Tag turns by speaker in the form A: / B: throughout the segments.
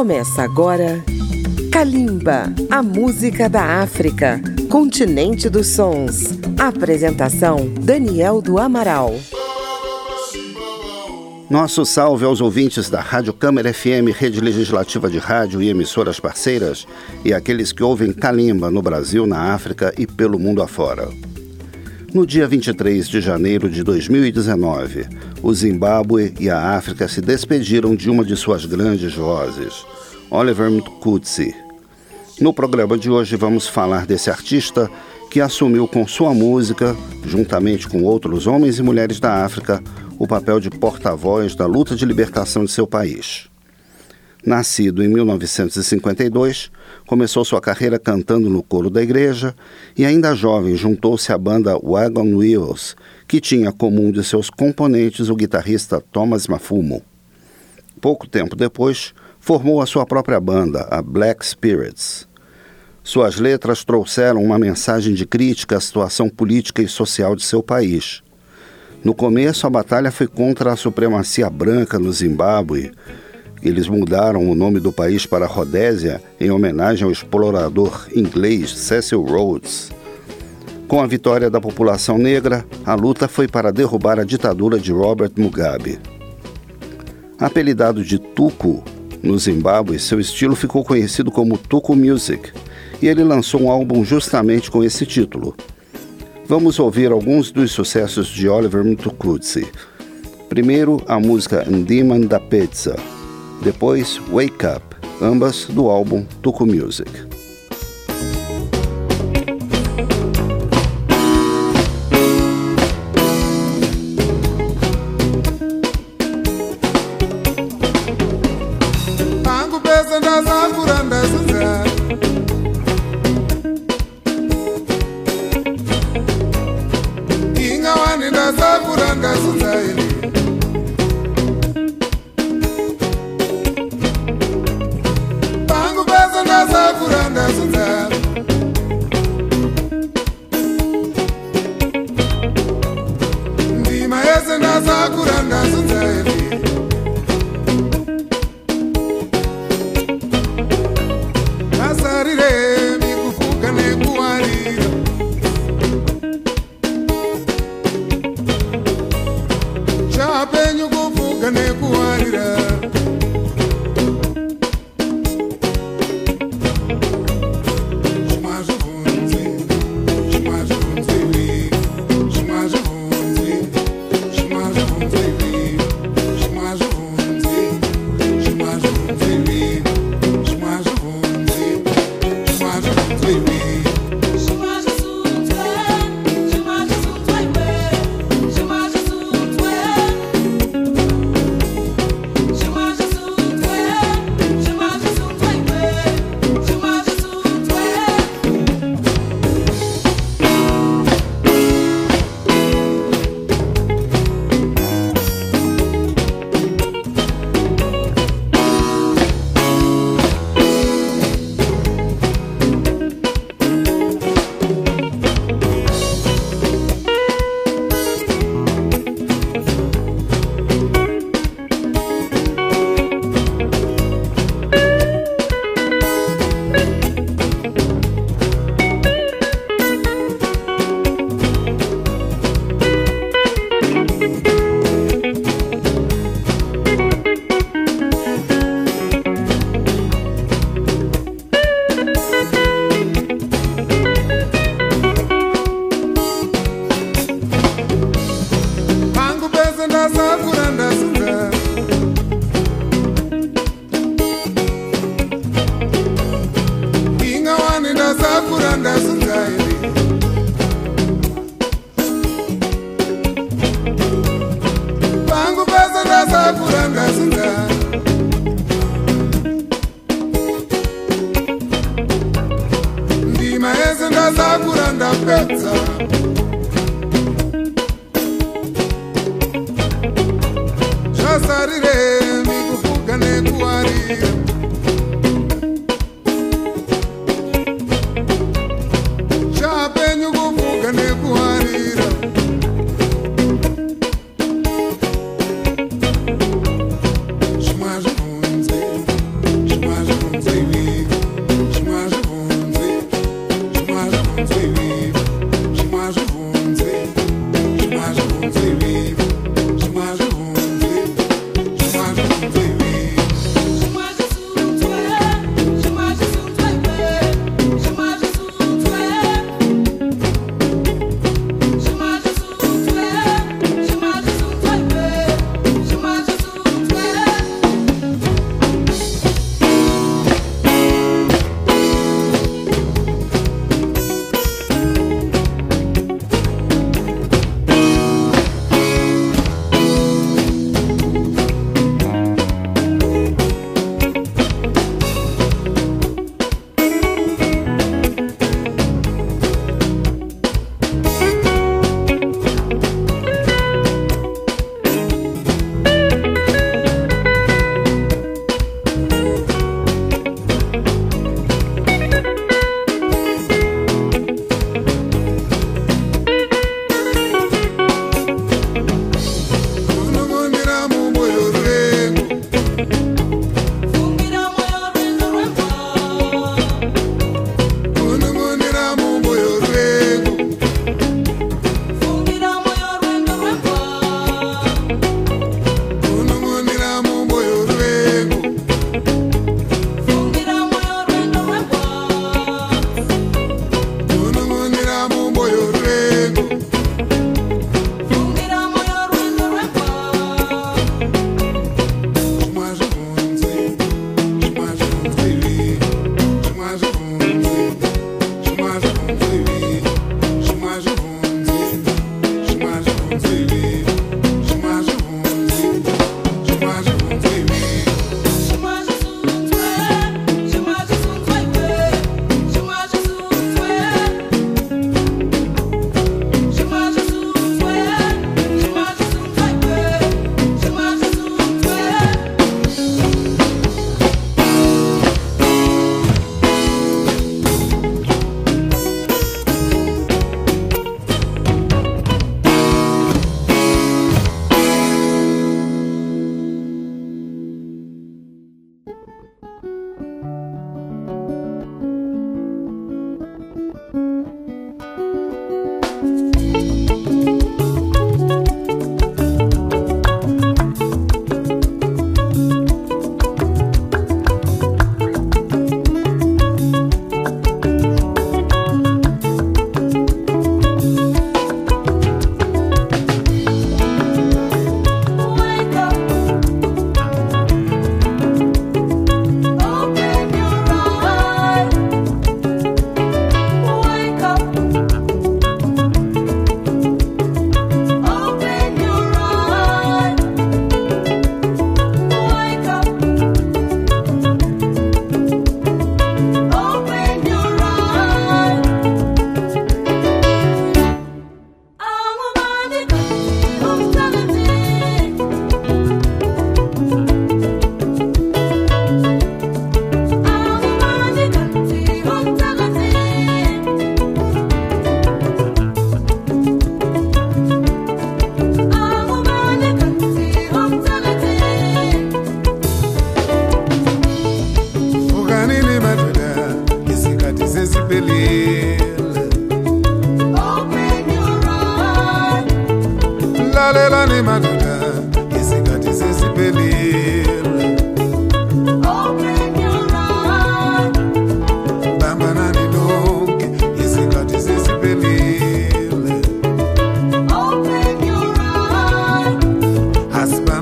A: Começa agora Kalimba, a música da África, continente dos sons. Apresentação Daniel do Amaral.
B: Nosso salve aos ouvintes da Rádio Câmara FM, rede legislativa de rádio e emissoras parceiras, e aqueles que ouvem Kalimba no Brasil, na África e pelo mundo afora. No dia 23 de janeiro de 2019, o Zimbábue e a África se despediram de uma de suas grandes vozes, Oliver Mtukudzi. No programa de hoje vamos falar desse artista que assumiu com sua música, juntamente com outros homens e mulheres da África, o papel de porta-voz da luta de libertação de seu país. Nascido em 1952, começou sua carreira cantando no coro da igreja e, ainda jovem, juntou-se à banda Wagon Wheels, que tinha como um de seus componentes o guitarrista Thomas Mafumo. Pouco tempo depois, formou a sua própria banda, a Black Spirits. Suas letras trouxeram uma mensagem de crítica à situação política e social de seu país no começo, a batalha foi contra a supremacia branca no Zimbábue. Eles mudaram o nome do país para Rodésia em homenagem ao explorador inglês Cecil Rhodes. Com a vitória da população negra, a luta foi para derrubar a ditadura de Robert Mugabe. Apelidado de Tuco, no Zimbábue, seu estilo ficou conhecido como Tuco Music, e ele lançou um álbum justamente com esse título, Vamos ouvir alguns dos sucessos de Oliver Mtukudzi. Primeiro, a música Ndiman da Pizza depois Wake Up, ambas do álbum Tuco Music. Inga wani ndazavura ngasunzaini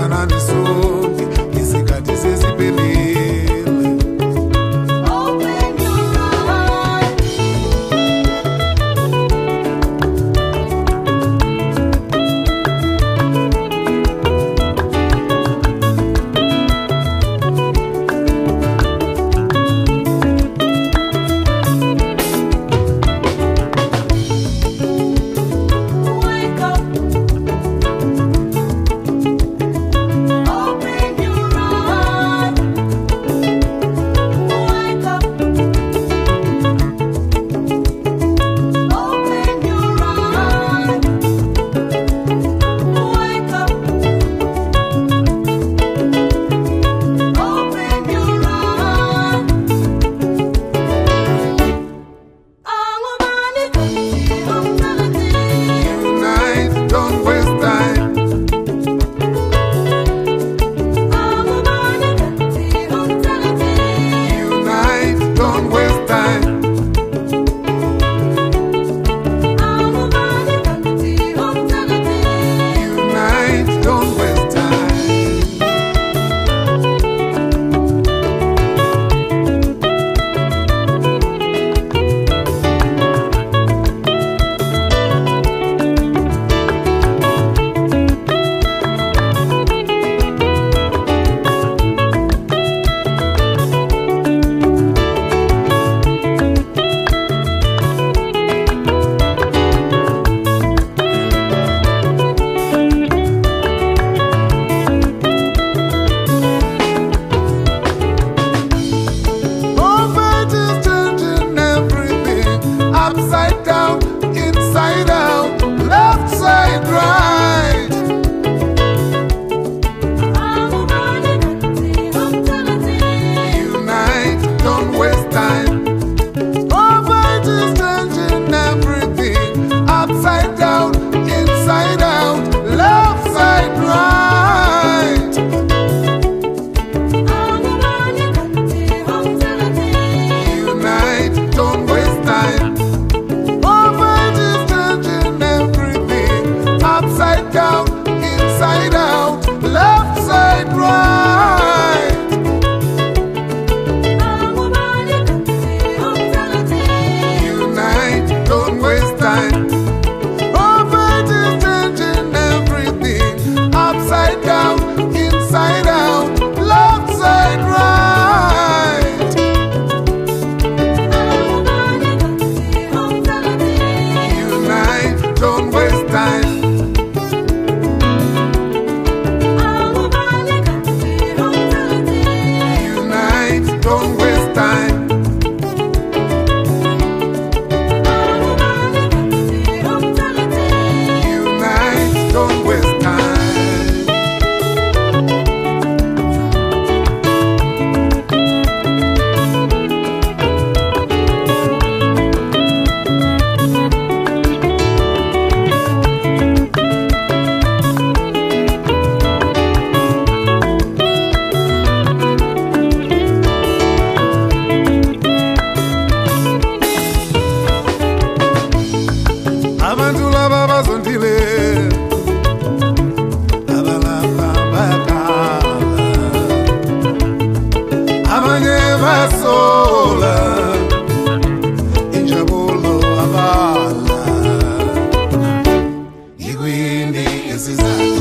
B: banana precisar.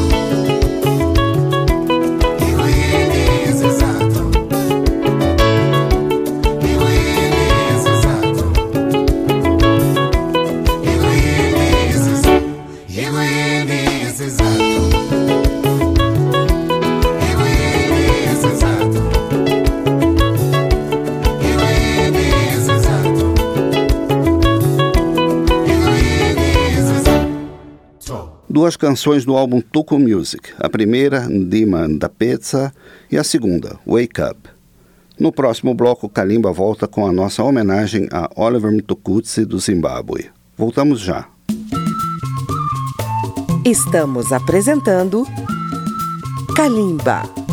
B: Duas canções do álbum Tuco Music. A primeira, Ndima Ndapetsa, e a segunda, Wake Up. No próximo bloco, Kalimba volta com a nossa homenagem a Oliver Mtukudzi do Zimbábue. Voltamos já.
A: Estamos apresentando Kalimba.